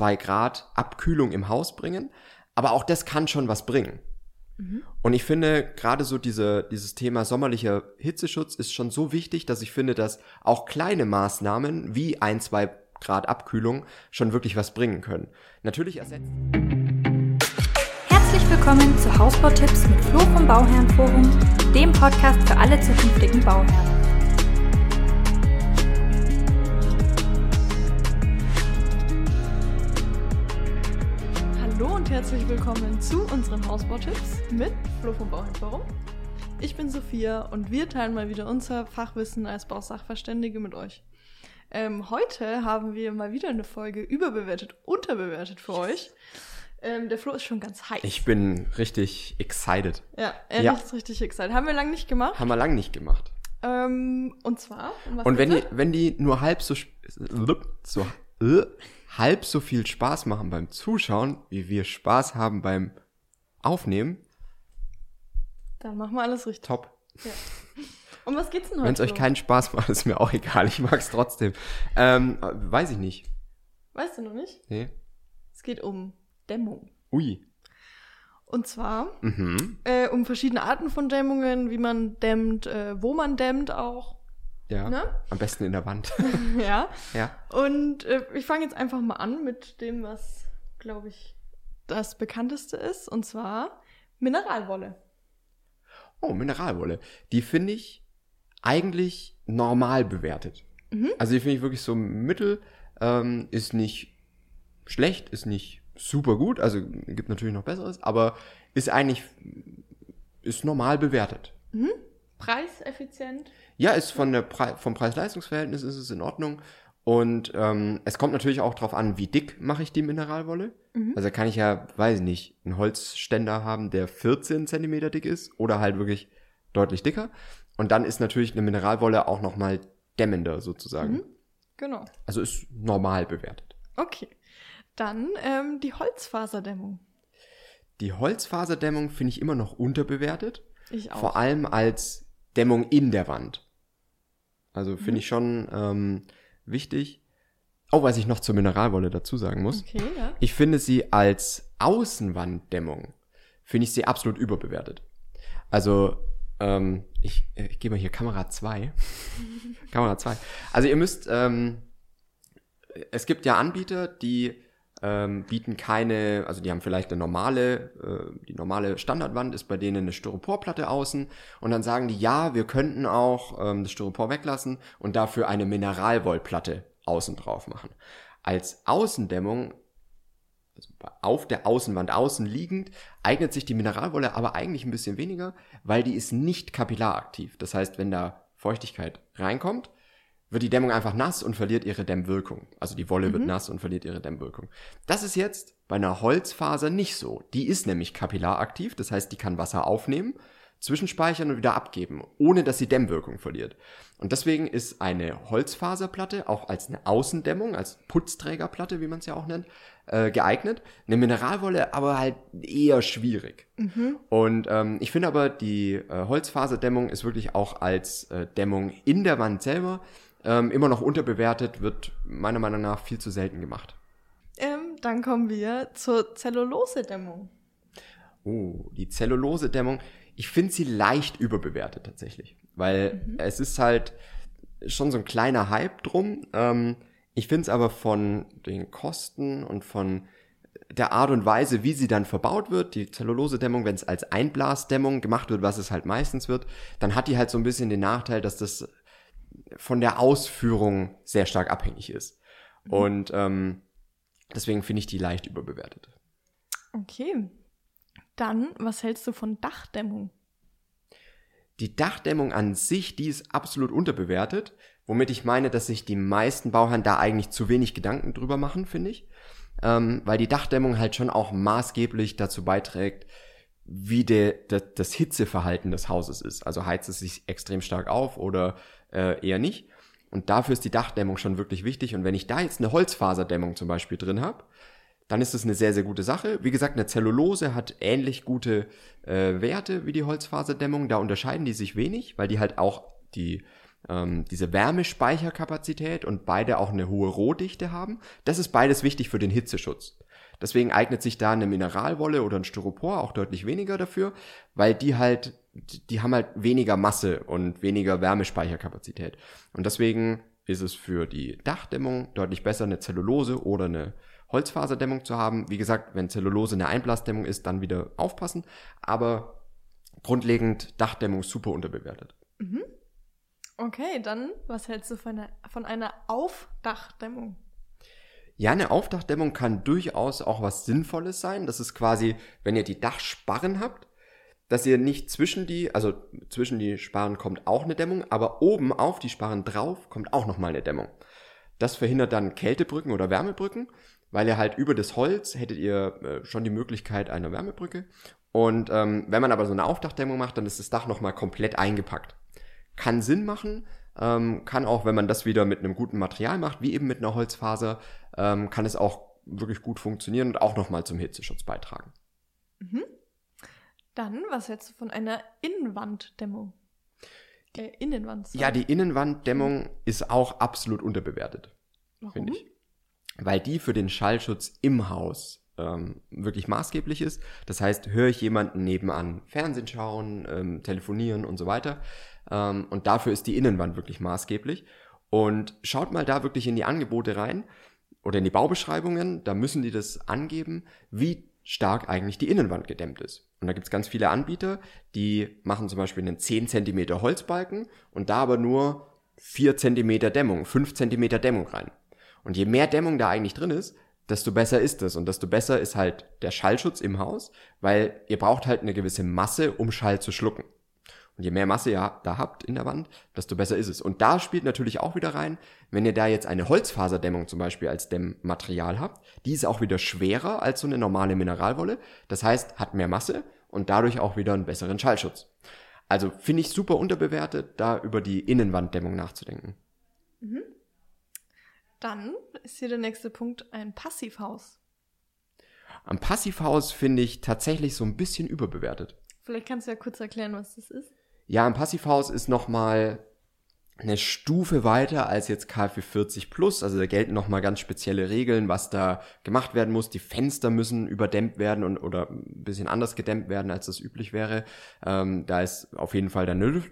zwei Grad Abkühlung im Haus bringen. Aber auch das kann schon was bringen. Und ich finde, gerade so diese, dieses Thema sommerlicher Hitzeschutz ist schon so wichtig, dass ich finde, dass auch kleine Maßnahmen wie ein, zwei Grad Abkühlung schon wirklich was bringen können. Natürlich ersetzt. Herzlich willkommen zu Hausbautipps mit Flo vom Bauherrenforum, dem Podcast für alle zukünftigen Bauherren. Und herzlich willkommen zu unseren Hausbautipps mit Flo vom Bauherrenforum. Ich bin Sophia und wir teilen mal wieder unser Fachwissen als Bausachverständige mit euch. Ähm, heute haben wir mal wieder eine Folge überbewertet, unterbewertet für euch. Ähm, der Flo ist schon ganz heiß. Ich bin richtig excited. ja, er Ja. ist richtig excited. Haben wir lange nicht gemacht. Haben wir lang nicht gemacht. Ähm, und zwar. um Und wenn die, wenn die nur halb so, so äh, halb so viel Spaß machen beim Zuschauen, wie wir Spaß haben beim Aufnehmen, da? Dann machen wir alles richtig. top. Um was geht's denn heute? Wenn es euch keinen Spaß macht, ist mir auch egal. Ich mag es trotzdem. Ähm, äh, weiß ich nicht. Weißt du noch nicht? Nee. Es geht um Dämmung. Ui. Und zwar Mhm. äh, um verschiedene Arten von Dämmungen, wie man dämmt, äh, wo man dämmt auch. Ja. Ne? Am besten in der Wand. ja. ja. Und äh, ich fange jetzt einfach mal an mit dem, was, glaube ich, das bekannteste ist. Und zwar Mineralwolle. Oh, Mineralwolle. Die finde ich eigentlich normal bewertet. Mhm. Also die finde ich wirklich so mittel, ähm, ist nicht schlecht, ist nicht super gut, also gibt natürlich noch Besseres, aber ist eigentlich, ist normal bewertet. Preiseffizient. Ja, ist von der Pre vom Preis-Leistungs-Verhältnis ist es in Ordnung. Und ähm, es kommt natürlich auch drauf an, wie dick mache ich die Mineralwolle. Also kann ich ja, weiß ich nicht, einen Holzständer haben, der 14 Zentimeter dick ist oder halt wirklich deutlich dicker. Und dann ist natürlich eine Mineralwolle auch nochmal dämmender sozusagen. Genau. Also ist normal bewertet. Okay. Dann ähm, die Holzfaserdämmung. Die Holzfaserdämmung finde ich immer noch unterbewertet. Ich auch. Vor allem als Dämmung in der Wand. Also finde ich schon ähm, wichtig. Oh, was ich noch zur Mineralwolle dazu sagen muss. Okay, ja. Ich finde sie als Außenwanddämmung, finde ich sie absolut überbewertet. Also, ähm, ich, äh, ich gebe mal hier Kamera 2. Kamera 2. Also ihr müsst, ähm, es gibt ja Anbieter, die ähm, bieten keine, also die haben vielleicht eine normale, äh, die normale Standardwand ist bei denen eine Styroporplatte außen und dann sagen die, ja, wir könnten auch ähm, das Styropor weglassen und dafür eine Mineralwollplatte außen drauf machen. Als Außendämmung also auf der Außenwand außen liegend, eignet sich die Mineralwolle aber eigentlich ein bisschen weniger, weil die ist nicht kapillaraktiv. Das heißt, wenn da Feuchtigkeit reinkommt, wird die Dämmung einfach nass und verliert ihre Dämmwirkung. Also die Wolle wird nass und verliert ihre Dämmwirkung. Das ist jetzt bei einer Holzfaser nicht so. Die ist nämlich kapillaraktiv, das heißt, die kann Wasser aufnehmen, zwischenspeichern und wieder abgeben, ohne dass sie Dämmwirkung verliert. Und deswegen ist eine Holzfaserplatte auch als eine Außendämmung, als Putzträgerplatte, wie man es ja auch nennt, äh, geeignet. Eine Mineralwolle aber halt eher schwierig. Und ähm, ich finde aber, die äh, Holzfaserdämmung ist wirklich auch als äh, Dämmung in der Wand selber ähm, immer noch unterbewertet, wird meiner Meinung nach viel zu selten gemacht. Ähm, dann kommen wir zur Zellulosedämmung. Oh, die Zellulose-Dämmung. Ich finde sie leicht überbewertet tatsächlich. Weil es ist halt schon so ein kleiner Hype drum. Ähm, ich finde es aber von den Kosten und von der Art und Weise, wie sie dann verbaut wird, die Zellulose-Dämmung, wenn es als Einblasdämmung gemacht wird, was es halt meistens wird, dann hat die halt so ein bisschen den Nachteil, dass das von der Ausführung sehr stark abhängig ist. Und ähm, deswegen finde ich die leicht überbewertet. Okay. Dann, was hältst du von Dachdämmung? Die Dachdämmung an sich, die ist absolut unterbewertet, womit ich meine, dass sich die meisten Bauherren da eigentlich zu wenig Gedanken drüber machen, finde ich. Ähm, weil die Dachdämmung halt schon auch maßgeblich dazu beiträgt, wie de, de, das Hitzeverhalten des Hauses ist. Also heizt es sich extrem stark auf oder äh, eher nicht. Und dafür ist die Dachdämmung schon wirklich wichtig. Und wenn ich da jetzt eine Holzfaserdämmung zum Beispiel drin habe, dann ist das eine sehr, sehr gute Sache. Wie gesagt, eine Zellulose hat ähnlich gute äh, Werte wie die Holzfaserdämmung. Da unterscheiden die sich wenig, weil die halt auch die ähm, diese Wärmespeicherkapazität und beide auch eine hohe Rohdichte haben. Das ist beides wichtig für den Hitzeschutz. Deswegen eignet sich da eine Mineralwolle oder ein Styropor auch deutlich weniger dafür, weil die halt, die haben halt weniger Masse und weniger Wärmespeicherkapazität. Und deswegen ist es für die Dachdämmung deutlich besser, eine Zellulose oder eine Holzfaserdämmung zu haben. Wie gesagt, wenn Zellulose eine Einblasdämmung ist, dann wieder aufpassen. Aber grundlegend Dachdämmung super unterbewertet. Mhm. Okay, dann was hältst du von einer, von einer Aufdachdämmung? Ja, eine Aufdachdämmung kann durchaus auch was Sinnvolles sein. Das ist quasi, wenn ihr die Dachsparren habt, dass ihr nicht zwischen die, also zwischen die Sparren kommt auch eine Dämmung, aber oben auf die Sparren drauf kommt auch nochmal eine Dämmung. Das verhindert dann Kältebrücken oder Wärmebrücken, weil ihr halt über das Holz hättet ihr äh, schon die Möglichkeit einer Wärmebrücke. Und ähm, wenn man aber so eine Aufdachdämmung macht, dann ist das Dach nochmal komplett eingepackt. Kann Sinn machen, ähm, kann auch, wenn man das wieder mit einem guten Material macht, wie eben mit einer Holzfaser, ähm, kann es auch wirklich gut funktionieren und auch nochmal zum Hitzeschutz beitragen. Mhm. Dann, was hältst du von einer Innenwanddämmung? Äh, Innenwand. sorry. Ja, die Innenwanddämmung ist auch absolut unterbewertet, Warum? finde ich. Weil die für den Schallschutz im Haus ähm, wirklich maßgeblich ist. Das heißt, höre ich jemanden nebenan Fernsehen schauen, ähm, telefonieren und so weiter. Ähm, und dafür ist die Innenwand wirklich maßgeblich. Und schaut mal da wirklich in die Angebote rein oder in die Baubeschreibungen. Da müssen die das angeben, wie stark eigentlich die Innenwand gedämmt ist. Und da gibt es ganz viele Anbieter, die machen zum Beispiel einen 10 cm Holzbalken und da aber nur 4 cm Dämmung, 5 cm Dämmung rein. Und je mehr Dämmung da eigentlich drin ist, desto besser ist es. Und desto besser ist halt der Schallschutz im Haus, weil ihr braucht halt eine gewisse Masse, um Schall zu schlucken. Und je mehr Masse ihr da habt in der Wand, desto besser ist es. Und da spielt natürlich auch wieder rein, wenn ihr da jetzt eine Holzfaserdämmung zum Beispiel als Dämmmaterial habt, die ist auch wieder schwerer als so eine normale Mineralwolle. Das heißt, hat mehr Masse und dadurch auch wieder einen besseren Schallschutz. Also finde ich super unterbewertet, da über die Innenwanddämmung nachzudenken. Dann ist hier der nächste Punkt ein Passivhaus. Am Passivhaus finde ich tatsächlich so ein bisschen überbewertet. Vielleicht kannst du ja kurz erklären, was das ist. Ja, ein Passivhaus ist nochmal eine Stufe weiter als jetzt KfW 40 Plus. Also da gelten nochmal ganz spezielle Regeln, was da gemacht werden muss. Die Fenster müssen überdämmt werden und oder ein bisschen anders gedämmt werden, als das üblich wäre. Ähm, da ist auf jeden Fall dann eine,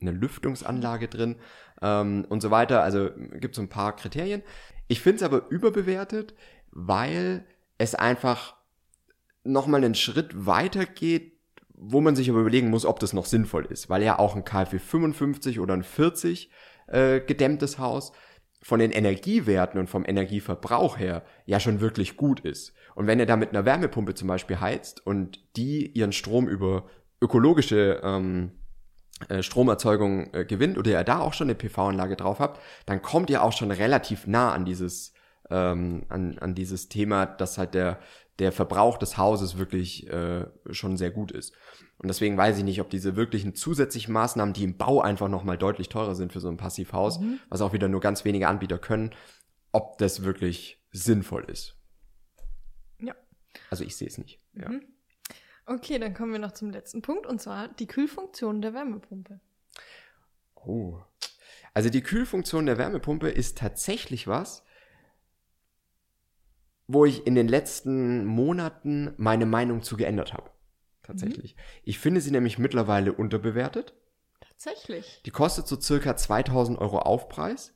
eine Lüftungsanlage drin ähm, und so weiter. Also gibt so ein paar Kriterien. Ich finde es aber überbewertet, weil es einfach nochmal einen Schritt weiter geht, wo man sich aber überlegen muss, ob das noch sinnvoll ist, weil ja auch ein KfW 55 oder ein 40 äh, gedämmtes Haus von den Energiewerten und vom Energieverbrauch her ja schon wirklich gut ist. Und wenn ihr da mit einer Wärmepumpe zum Beispiel heizt und die ihren Strom über ökologische ähm, äh, Stromerzeugung äh, gewinnt oder ihr da auch schon eine PV-Anlage drauf habt, dann kommt ihr auch schon relativ nah an dieses ähm, an, an dieses Thema, dass halt der der Verbrauch des Hauses wirklich äh, schon sehr gut ist. Und deswegen weiß ich nicht, ob diese wirklichen zusätzlichen Maßnahmen, die im Bau einfach nochmal deutlich teurer sind für so ein Passivhaus, Mhm. was auch wieder nur ganz wenige Anbieter können, ob das wirklich sinnvoll ist. Ja. Also ich sehe es nicht. Ja. Mhm. Okay, dann kommen wir noch zum letzten Punkt und zwar die Kühlfunktion der Wärmepumpe. Oh. Also die Kühlfunktion der Wärmepumpe ist tatsächlich was, wo ich in den letzten Monaten meine Meinung zu geändert habe. Tatsächlich. Ich finde sie nämlich mittlerweile unterbewertet. Tatsächlich. Die kostet so circa 2000 Euro Aufpreis.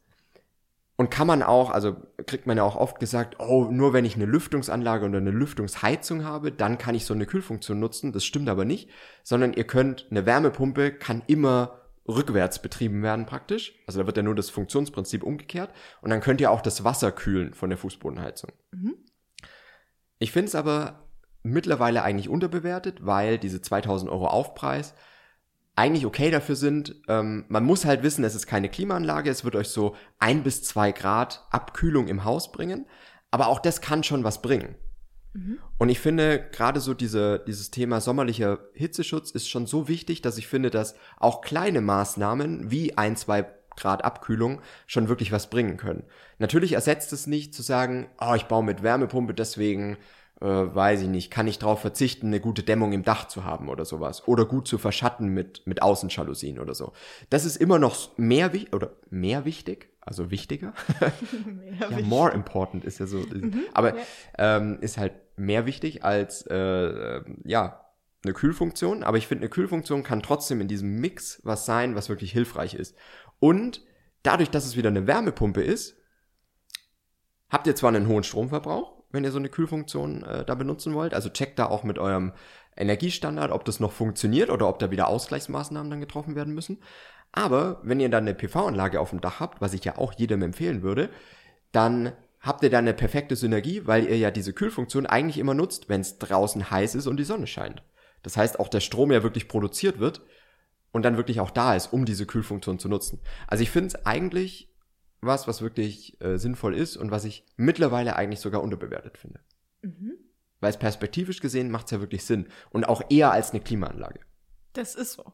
Und kann man auch, also kriegt man ja auch oft gesagt, oh, nur wenn ich eine Lüftungsanlage oder eine Lüftungsheizung habe, dann kann ich so eine Kühlfunktion nutzen. Das stimmt aber nicht, sondern ihr könnt, eine Wärmepumpe kann immer rückwärts betrieben werden praktisch. Also da wird ja nur das Funktionsprinzip umgekehrt. Und dann könnt ihr auch das Wasser kühlen von der Fußbodenheizung. Mhm. Ich finde es aber mittlerweile eigentlich unterbewertet, weil diese 2000 Euro Aufpreis eigentlich okay dafür sind. Ähm, man muss halt wissen, es ist keine Klimaanlage, es wird euch so ein bis zwei Grad Abkühlung im Haus bringen, aber auch das kann schon was bringen. Und ich finde, gerade so diese, dieses Thema sommerlicher Hitzeschutz ist schon so wichtig, dass ich finde, dass auch kleine Maßnahmen wie ein, zwei Grad Abkühlung schon wirklich was bringen können. Natürlich ersetzt es nicht zu sagen, oh, ich baue mit Wärmepumpe, deswegen äh, weiß ich nicht, kann ich darauf verzichten, eine gute Dämmung im Dach zu haben oder sowas. Oder gut zu verschatten mit, mit Außenjalousien oder so. Das ist immer noch mehr, oder mehr wichtig, also wichtiger. Ja, wichtig. more important ist ja so. aber ja. ähm, ist halt mehr wichtig als, äh, äh, ja, eine Kühlfunktion. Aber ich finde, eine Kühlfunktion kann trotzdem in diesem Mix was sein, was wirklich hilfreich ist. Und dadurch, dass es wieder eine Wärmepumpe ist, habt ihr zwar einen hohen Stromverbrauch, wenn ihr so eine Kühlfunktion äh, da benutzen wollt. Also checkt da auch mit eurem Energiestandard, ob das noch funktioniert oder ob da wieder Ausgleichsmaßnahmen dann getroffen werden müssen. Aber wenn ihr dann eine PV-Anlage auf dem Dach habt, was ich ja auch jedem empfehlen würde, dann habt ihr dann eine perfekte Synergie, weil ihr ja diese Kühlfunktion eigentlich immer nutzt, wenn es draußen heiß ist und die Sonne scheint. Das heißt, auch der Strom ja wirklich produziert wird und dann wirklich auch da ist, um diese Kühlfunktion zu nutzen. Also ich finde es eigentlich was, was wirklich äh, sinnvoll ist und was ich mittlerweile eigentlich sogar unterbewertet finde. Mhm. Weil es perspektivisch gesehen macht es ja wirklich Sinn. Und auch eher als eine Klimaanlage. Das ist so.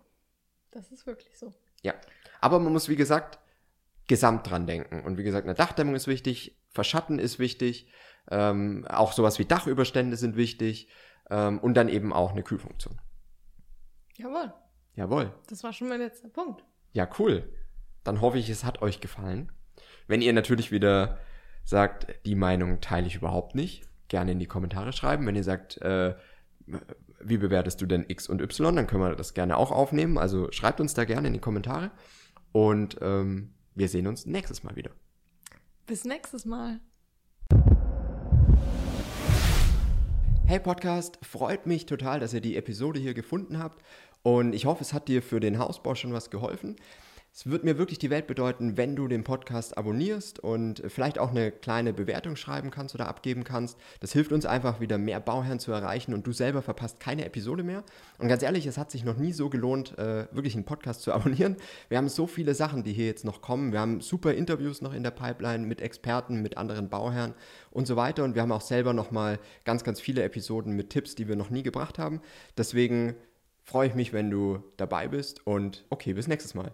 Das ist wirklich so. Ja. Aber man muss, wie gesagt, gesamt dran denken. Und wie gesagt, eine Dachdämmung ist wichtig, Verschatten ist wichtig, ähm, auch sowas wie Dachüberstände sind wichtig ähm, und dann eben auch eine Kühlfunktion. Jawohl. Jawohl. Das war schon mein letzter Punkt. Ja, cool. Dann hoffe ich, es hat euch gefallen. Wenn ihr natürlich wieder sagt, die Meinung teile ich überhaupt nicht, gerne in die Kommentare schreiben. Wenn ihr sagt, äh, wie bewertest du denn X und Y, dann können wir das gerne auch aufnehmen. Also schreibt uns da gerne in die Kommentare. Und ähm, wir sehen uns nächstes Mal wieder. Bis nächstes Mal. Hey Podcast, freut mich total, dass ihr die Episode hier gefunden habt. Und ich hoffe, es hat dir für den Hausbau schon was geholfen. Es wird mir wirklich die Welt bedeuten, wenn du den Podcast abonnierst und vielleicht auch eine kleine Bewertung schreiben kannst oder abgeben kannst. Das hilft uns einfach wieder mehr Bauherren zu erreichen und du selber verpasst keine Episode mehr. Und ganz ehrlich, es hat sich noch nie so gelohnt, äh, wirklich einen Podcast zu abonnieren. Wir haben so viele Sachen, die hier jetzt noch kommen. Wir haben super Interviews noch in der Pipeline mit Experten, mit anderen Bauherren und so weiter. Und wir haben auch selber noch mal ganz, ganz viele Episoden mit Tipps, die wir noch nie gebracht haben. Deswegen freue ich mich, wenn du dabei bist und okay, bis nächstes Mal.